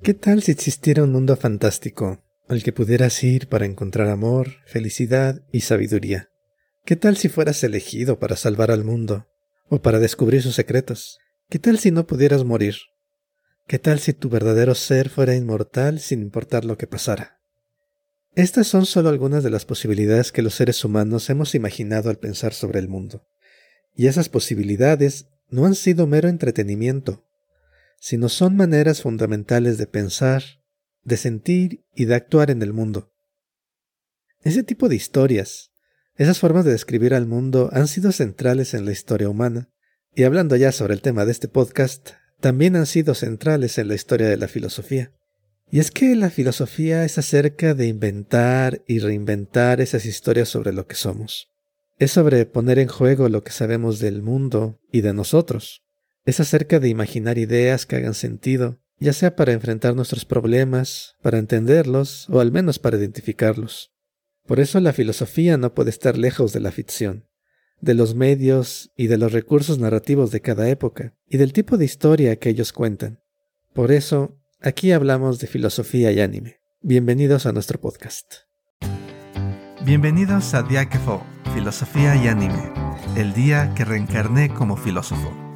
¿Qué tal si existiera un mundo fantástico al que pudieras ir para encontrar amor, felicidad y sabiduría? ¿Qué tal si fueras elegido para salvar al mundo o para descubrir sus secretos? ¿Qué tal si no pudieras morir? ¿Qué tal si tu verdadero ser fuera inmortal sin importar lo que pasara? Estas son solo algunas de las posibilidades que los seres humanos hemos imaginado al pensar sobre el mundo. Y esas posibilidades no han sido mero entretenimiento, sino son maneras fundamentales de pensar, de sentir y de actuar en el mundo. Ese tipo de historias, esas formas de describir al mundo han sido centrales en la historia humana, y hablando ya sobre el tema de este podcast, también han sido centrales en la historia de la filosofía. Y es que la filosofía es acerca de inventar y reinventar esas historias sobre lo que somos. Es sobre poner en juego lo que sabemos del mundo y de nosotros. Es acerca de imaginar ideas que hagan sentido, ya sea para enfrentar nuestros problemas, para entenderlos o al menos para identificarlos. Por eso la filosofía no puede estar lejos de la ficción, de los medios y de los recursos narrativos de cada época, y del tipo de historia que ellos cuentan. Por eso, aquí hablamos de filosofía y anime. Bienvenidos a nuestro podcast. Bienvenidos a Diakefo, Filosofía y Anime, el día que reencarné como filósofo.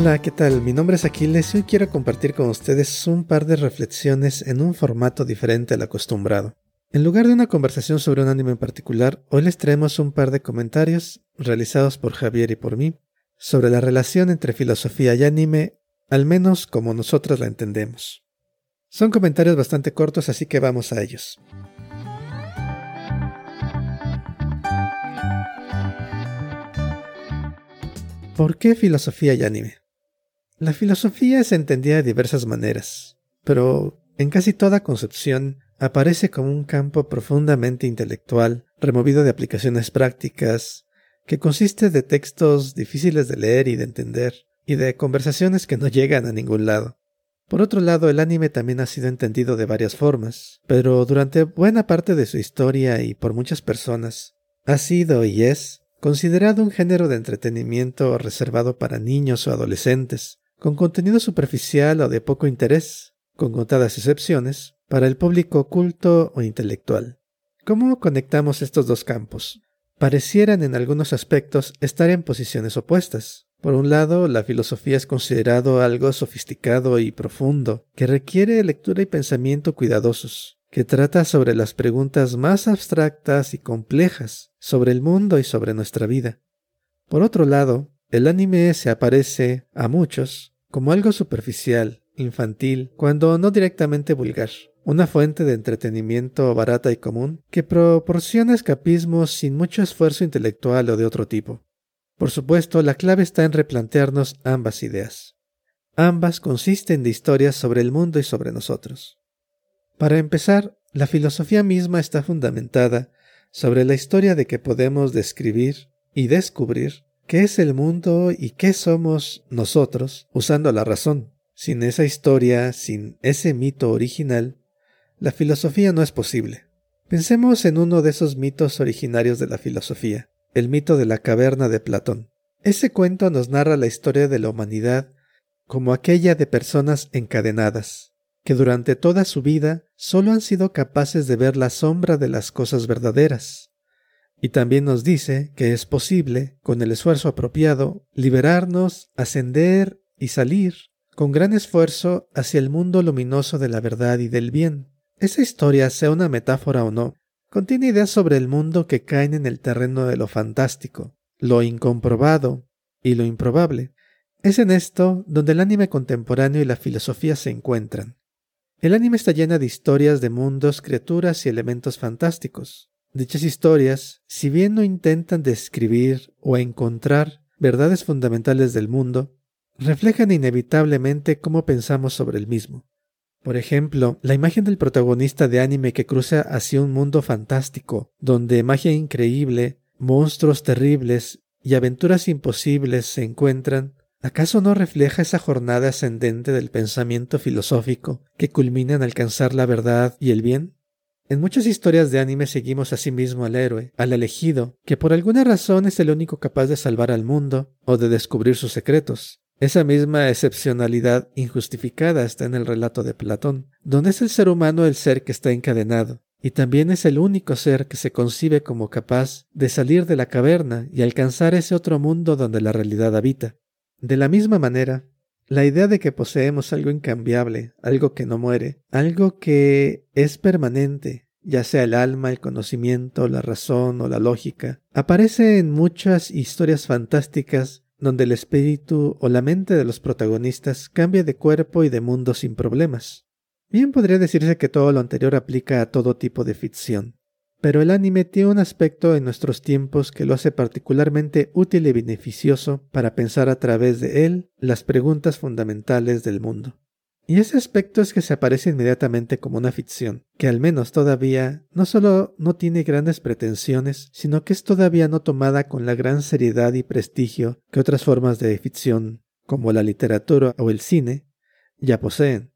Hola, ¿qué tal? Mi nombre es Aquiles y hoy quiero compartir con ustedes un par de reflexiones en un formato diferente al acostumbrado. En lugar de una conversación sobre un anime en particular, hoy les traemos un par de comentarios realizados por Javier y por mí sobre la relación entre filosofía y anime, al menos como nosotros la entendemos. Son comentarios bastante cortos, así que vamos a ellos. ¿Por qué filosofía y anime? La filosofía es entendida de diversas maneras, pero en casi toda concepción aparece como un campo profundamente intelectual, removido de aplicaciones prácticas, que consiste de textos difíciles de leer y de entender, y de conversaciones que no llegan a ningún lado. Por otro lado, el anime también ha sido entendido de varias formas, pero durante buena parte de su historia y por muchas personas, ha sido y es considerado un género de entretenimiento reservado para niños o adolescentes, con contenido superficial o de poco interés, con contadas excepciones, para el público culto o intelectual. ¿Cómo conectamos estos dos campos? Parecieran en algunos aspectos estar en posiciones opuestas. Por un lado, la filosofía es considerado algo sofisticado y profundo, que requiere lectura y pensamiento cuidadosos, que trata sobre las preguntas más abstractas y complejas sobre el mundo y sobre nuestra vida. Por otro lado, el anime se aparece a muchos como algo superficial, infantil, cuando no directamente vulgar, una fuente de entretenimiento barata y común que proporciona escapismos sin mucho esfuerzo intelectual o de otro tipo. Por supuesto, la clave está en replantearnos ambas ideas. Ambas consisten de historias sobre el mundo y sobre nosotros. Para empezar, la filosofía misma está fundamentada sobre la historia de que podemos describir y descubrir qué es el mundo y qué somos nosotros usando la razón. Sin esa historia, sin ese mito original, la filosofía no es posible. Pensemos en uno de esos mitos originarios de la filosofía, el mito de la caverna de Platón. Ese cuento nos narra la historia de la humanidad como aquella de personas encadenadas, que durante toda su vida solo han sido capaces de ver la sombra de las cosas verdaderas. Y también nos dice que es posible, con el esfuerzo apropiado, liberarnos, ascender y salir con gran esfuerzo hacia el mundo luminoso de la verdad y del bien. Esa historia, sea una metáfora o no, contiene ideas sobre el mundo que caen en el terreno de lo fantástico, lo incomprobado y lo improbable. Es en esto donde el anime contemporáneo y la filosofía se encuentran. El anime está llena de historias de mundos, criaturas y elementos fantásticos. Dichas historias, si bien no intentan describir o encontrar verdades fundamentales del mundo, reflejan inevitablemente cómo pensamos sobre el mismo. Por ejemplo, la imagen del protagonista de anime que cruza hacia un mundo fantástico, donde magia increíble, monstruos terribles y aventuras imposibles se encuentran, ¿Acaso no refleja esa jornada ascendente del pensamiento filosófico que culmina en alcanzar la verdad y el bien? En muchas historias de anime seguimos asimismo al héroe, al elegido, que por alguna razón es el único capaz de salvar al mundo o de descubrir sus secretos. Esa misma excepcionalidad injustificada está en el relato de Platón, donde es el ser humano el ser que está encadenado, y también es el único ser que se concibe como capaz de salir de la caverna y alcanzar ese otro mundo donde la realidad habita. De la misma manera, la idea de que poseemos algo incambiable, algo que no muere, algo que es permanente, ya sea el alma, el conocimiento, la razón o la lógica, aparece en muchas historias fantásticas donde el espíritu o la mente de los protagonistas cambia de cuerpo y de mundo sin problemas. Bien podría decirse que todo lo anterior aplica a todo tipo de ficción, pero el anime tiene un aspecto en nuestros tiempos que lo hace particularmente útil y beneficioso para pensar a través de él las preguntas fundamentales del mundo. Y ese aspecto es que se aparece inmediatamente como una ficción, que al menos todavía no solo no tiene grandes pretensiones, sino que es todavía no tomada con la gran seriedad y prestigio que otras formas de ficción, como la literatura o el cine, ya poseen.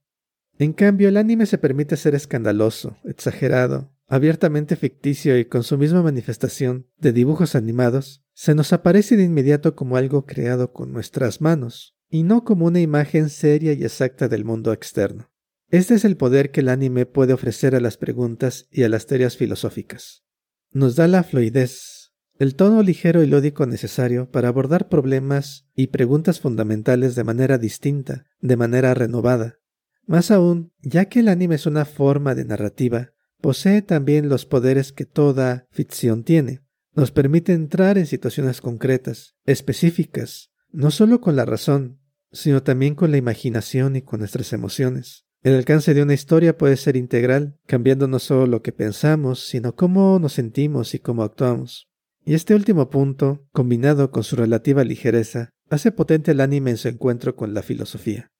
En cambio, el anime se permite ser escandaloso, exagerado, abiertamente ficticio y con su misma manifestación de dibujos animados, se nos aparece de inmediato como algo creado con nuestras manos, y no como una imagen seria y exacta del mundo externo. Este es el poder que el anime puede ofrecer a las preguntas y a las teorías filosóficas. Nos da la fluidez, el tono ligero y lódico necesario para abordar problemas y preguntas fundamentales de manera distinta, de manera renovada. Más aún, ya que el anime es una forma de narrativa, posee también los poderes que toda ficción tiene. Nos permite entrar en situaciones concretas, específicas, no solo con la razón, sino también con la imaginación y con nuestras emociones. El alcance de una historia puede ser integral, cambiando no solo lo que pensamos, sino cómo nos sentimos y cómo actuamos. Y este último punto, combinado con su relativa ligereza, hace potente el anime en su encuentro con la filosofía.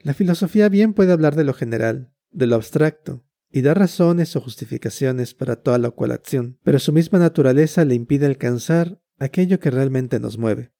La filosofía bien puede hablar de lo general, de lo abstracto, y da razones o justificaciones para toda la cual acción, pero su misma naturaleza le impide alcanzar aquello que realmente nos mueve.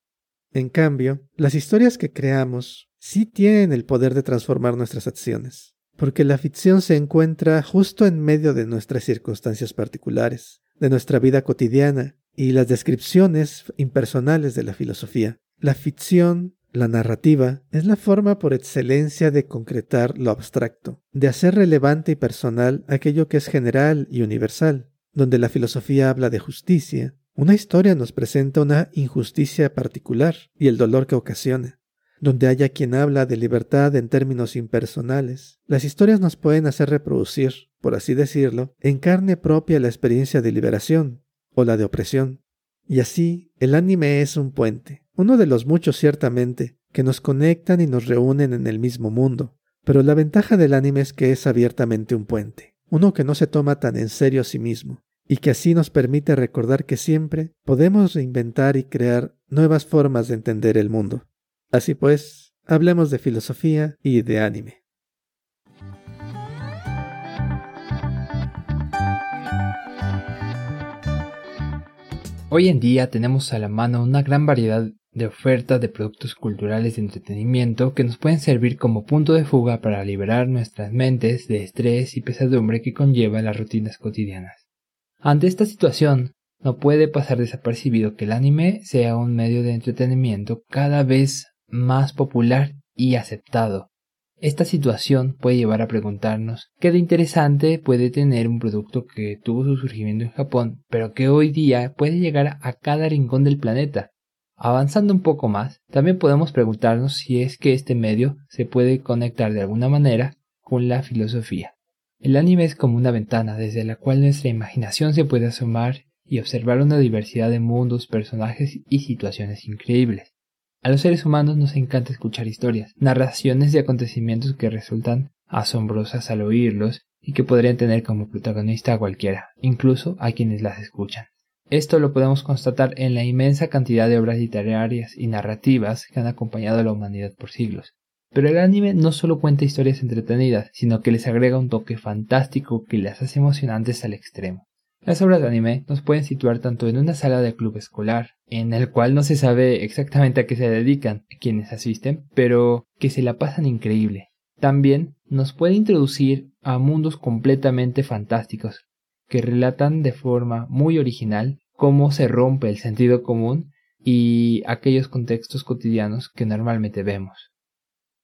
En cambio, las historias que creamos sí tienen el poder de transformar nuestras acciones, porque la ficción se encuentra justo en medio de nuestras circunstancias particulares, de nuestra vida cotidiana y las descripciones impersonales de la filosofía. La ficción la narrativa es la forma por excelencia de concretar lo abstracto, de hacer relevante y personal aquello que es general y universal. Donde la filosofía habla de justicia, una historia nos presenta una injusticia particular y el dolor que ocasiona. Donde haya quien habla de libertad en términos impersonales, las historias nos pueden hacer reproducir, por así decirlo, en carne propia la experiencia de liberación o la de opresión. Y así, el anime es un puente, uno de los muchos ciertamente, que nos conectan y nos reúnen en el mismo mundo. Pero la ventaja del anime es que es abiertamente un puente, uno que no se toma tan en serio a sí mismo, y que así nos permite recordar que siempre podemos reinventar y crear nuevas formas de entender el mundo. Así pues, hablemos de filosofía y de anime. Hoy en día tenemos a la mano una gran variedad de oferta de productos culturales de entretenimiento que nos pueden servir como punto de fuga para liberar nuestras mentes de estrés y pesadumbre que conlleva las rutinas cotidianas. Ante esta situación, no puede pasar desapercibido que el anime sea un medio de entretenimiento cada vez más popular y aceptado. Esta situación puede llevar a preguntarnos qué de interesante puede tener un producto que tuvo su surgimiento en Japón, pero que hoy día puede llegar a cada rincón del planeta, Avanzando un poco más, también podemos preguntarnos si es que este medio se puede conectar de alguna manera con la filosofía. El anime es como una ventana desde la cual nuestra imaginación se puede asomar y observar una diversidad de mundos, personajes y situaciones increíbles. A los seres humanos nos encanta escuchar historias, narraciones de acontecimientos que resultan asombrosas al oírlos y que podrían tener como protagonista a cualquiera, incluso a quienes las escuchan. Esto lo podemos constatar en la inmensa cantidad de obras literarias y narrativas que han acompañado a la humanidad por siglos. Pero el anime no solo cuenta historias entretenidas, sino que les agrega un toque fantástico que las hace emocionantes al extremo. Las obras de anime nos pueden situar tanto en una sala de club escolar, en el cual no se sabe exactamente a qué se dedican quienes asisten, pero que se la pasan increíble. También nos puede introducir a mundos completamente fantásticos, que relatan de forma muy original cómo se rompe el sentido común y aquellos contextos cotidianos que normalmente vemos.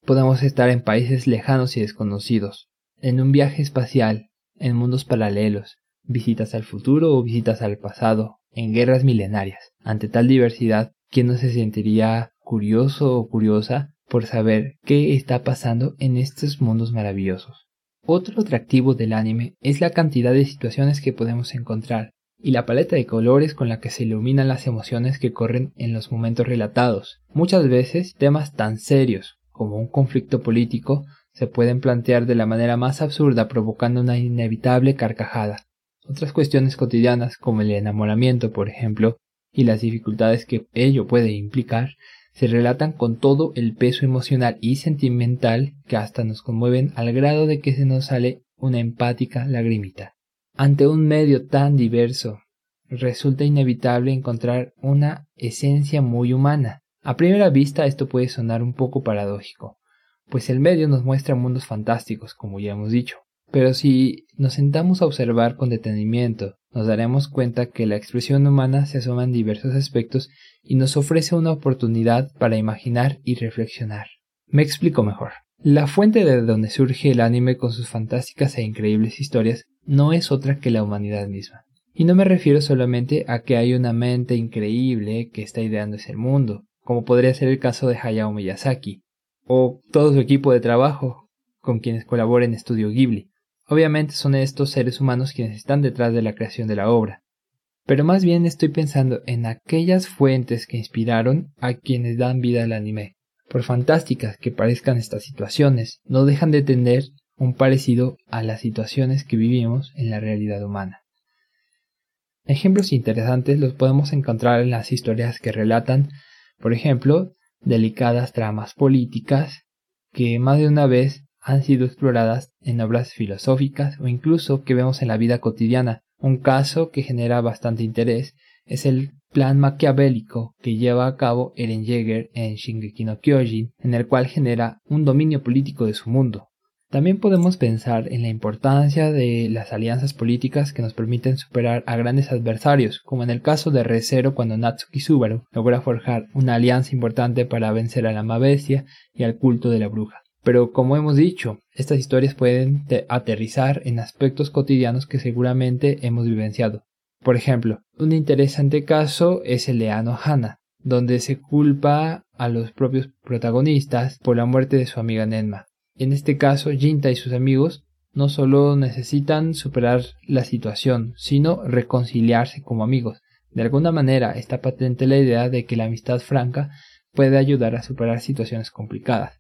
Podemos estar en países lejanos y desconocidos, en un viaje espacial, en mundos paralelos, visitas al futuro o visitas al pasado, en guerras milenarias. Ante tal diversidad, ¿quién no se sentiría curioso o curiosa por saber qué está pasando en estos mundos maravillosos? Otro atractivo del anime es la cantidad de situaciones que podemos encontrar y la paleta de colores con la que se iluminan las emociones que corren en los momentos relatados. Muchas veces temas tan serios como un conflicto político se pueden plantear de la manera más absurda provocando una inevitable carcajada. Otras cuestiones cotidianas como el enamoramiento, por ejemplo, y las dificultades que ello puede implicar, se relatan con todo el peso emocional y sentimental que hasta nos conmueven al grado de que se nos sale una empática lagrimita. Ante un medio tan diverso, resulta inevitable encontrar una esencia muy humana. A primera vista esto puede sonar un poco paradójico, pues el medio nos muestra mundos fantásticos, como ya hemos dicho. Pero si nos sentamos a observar con detenimiento, nos daremos cuenta que la expresión humana se asoma en diversos aspectos y nos ofrece una oportunidad para imaginar y reflexionar. Me explico mejor. La fuente de donde surge el anime con sus fantásticas e increíbles historias no es otra que la humanidad misma. Y no me refiero solamente a que hay una mente increíble que está ideando ese mundo, como podría ser el caso de Hayao Miyazaki, o todo su equipo de trabajo con quienes colabora en Estudio Ghibli. Obviamente son estos seres humanos quienes están detrás de la creación de la obra, pero más bien estoy pensando en aquellas fuentes que inspiraron a quienes dan vida al anime. Por fantásticas que parezcan estas situaciones, no dejan de tener un parecido a las situaciones que vivimos en la realidad humana. Ejemplos interesantes los podemos encontrar en las historias que relatan, por ejemplo, delicadas tramas políticas que más de una vez han sido exploradas en obras filosóficas o incluso que vemos en la vida cotidiana. Un caso que genera bastante interés es el plan maquiavélico que lleva a cabo Eren Yeager en Shingeki no Kyojin, en el cual genera un dominio político de su mundo. También podemos pensar en la importancia de las alianzas políticas que nos permiten superar a grandes adversarios, como en el caso de ReZero cuando Natsuki Subaru logra forjar una alianza importante para vencer a la Mabestia y al culto de la bruja. Pero como hemos dicho, estas historias pueden aterrizar en aspectos cotidianos que seguramente hemos vivenciado. Por ejemplo, un interesante caso es el de Hana, donde se culpa a los propios protagonistas por la muerte de su amiga Nenma. En este caso, Jinta y sus amigos no solo necesitan superar la situación, sino reconciliarse como amigos. De alguna manera está patente la idea de que la amistad franca puede ayudar a superar situaciones complicadas.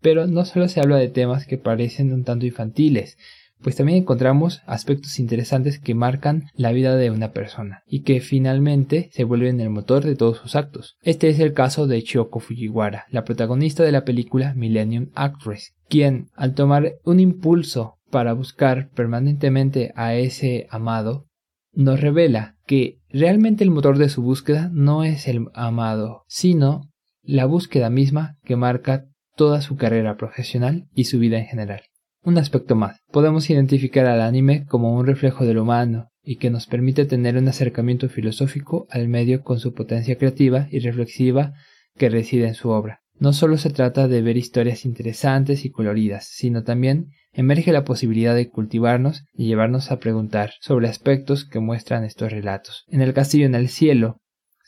Pero no solo se habla de temas que parecen un tanto infantiles, pues también encontramos aspectos interesantes que marcan la vida de una persona y que finalmente se vuelven el motor de todos sus actos. Este es el caso de Chioko Fujiwara, la protagonista de la película Millennium Actress, quien al tomar un impulso para buscar permanentemente a ese amado, nos revela que realmente el motor de su búsqueda no es el amado, sino la búsqueda misma que marca toda su carrera profesional y su vida en general. Un aspecto más, podemos identificar al anime como un reflejo del humano y que nos permite tener un acercamiento filosófico al medio con su potencia creativa y reflexiva que reside en su obra. No solo se trata de ver historias interesantes y coloridas, sino también emerge la posibilidad de cultivarnos y llevarnos a preguntar sobre aspectos que muestran estos relatos. En el castillo en el cielo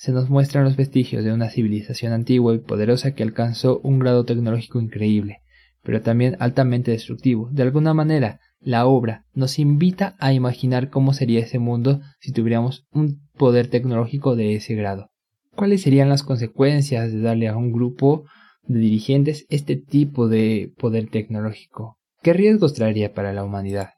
se nos muestran los vestigios de una civilización antigua y poderosa que alcanzó un grado tecnológico increíble, pero también altamente destructivo. De alguna manera, la obra nos invita a imaginar cómo sería ese mundo si tuviéramos un poder tecnológico de ese grado. ¿Cuáles serían las consecuencias de darle a un grupo de dirigentes este tipo de poder tecnológico? ¿Qué riesgos traería para la humanidad?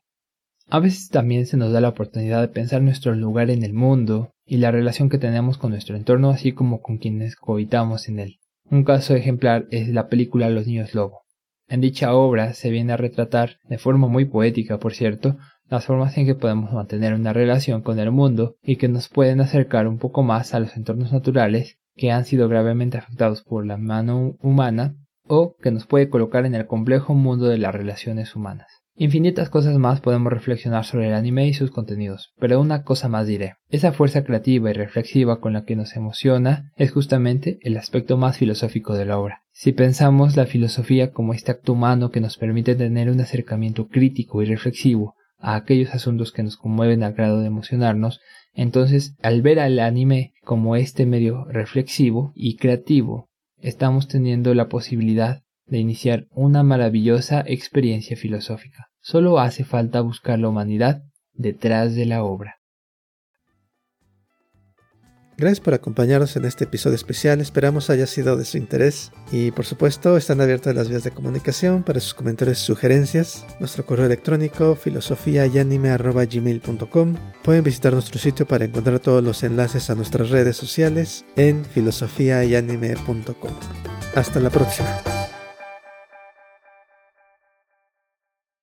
A veces también se nos da la oportunidad de pensar nuestro lugar en el mundo y la relación que tenemos con nuestro entorno así como con quienes cohabitamos en él. Un caso ejemplar es la película Los Niños Lobo. En dicha obra se viene a retratar, de forma muy poética por cierto, las formas en que podemos mantener una relación con el mundo y que nos pueden acercar un poco más a los entornos naturales que han sido gravemente afectados por la mano humana o que nos puede colocar en el complejo mundo de las relaciones humanas. Infinitas cosas más podemos reflexionar sobre el anime y sus contenidos, pero una cosa más diré. Esa fuerza creativa y reflexiva con la que nos emociona es justamente el aspecto más filosófico de la obra. Si pensamos la filosofía como este acto humano que nos permite tener un acercamiento crítico y reflexivo a aquellos asuntos que nos conmueven al grado de emocionarnos, entonces al ver al anime como este medio reflexivo y creativo, estamos teniendo la posibilidad de iniciar una maravillosa experiencia filosófica. Solo hace falta buscar la humanidad detrás de la obra. Gracias por acompañarnos en este episodio especial, esperamos haya sido de su interés y por supuesto están abiertas las vías de comunicación para sus comentarios y sugerencias. Nuestro correo electrónico filosofiayanime.gmail.com Pueden visitar nuestro sitio para encontrar todos los enlaces a nuestras redes sociales en filosofiayanime.com. Hasta la próxima.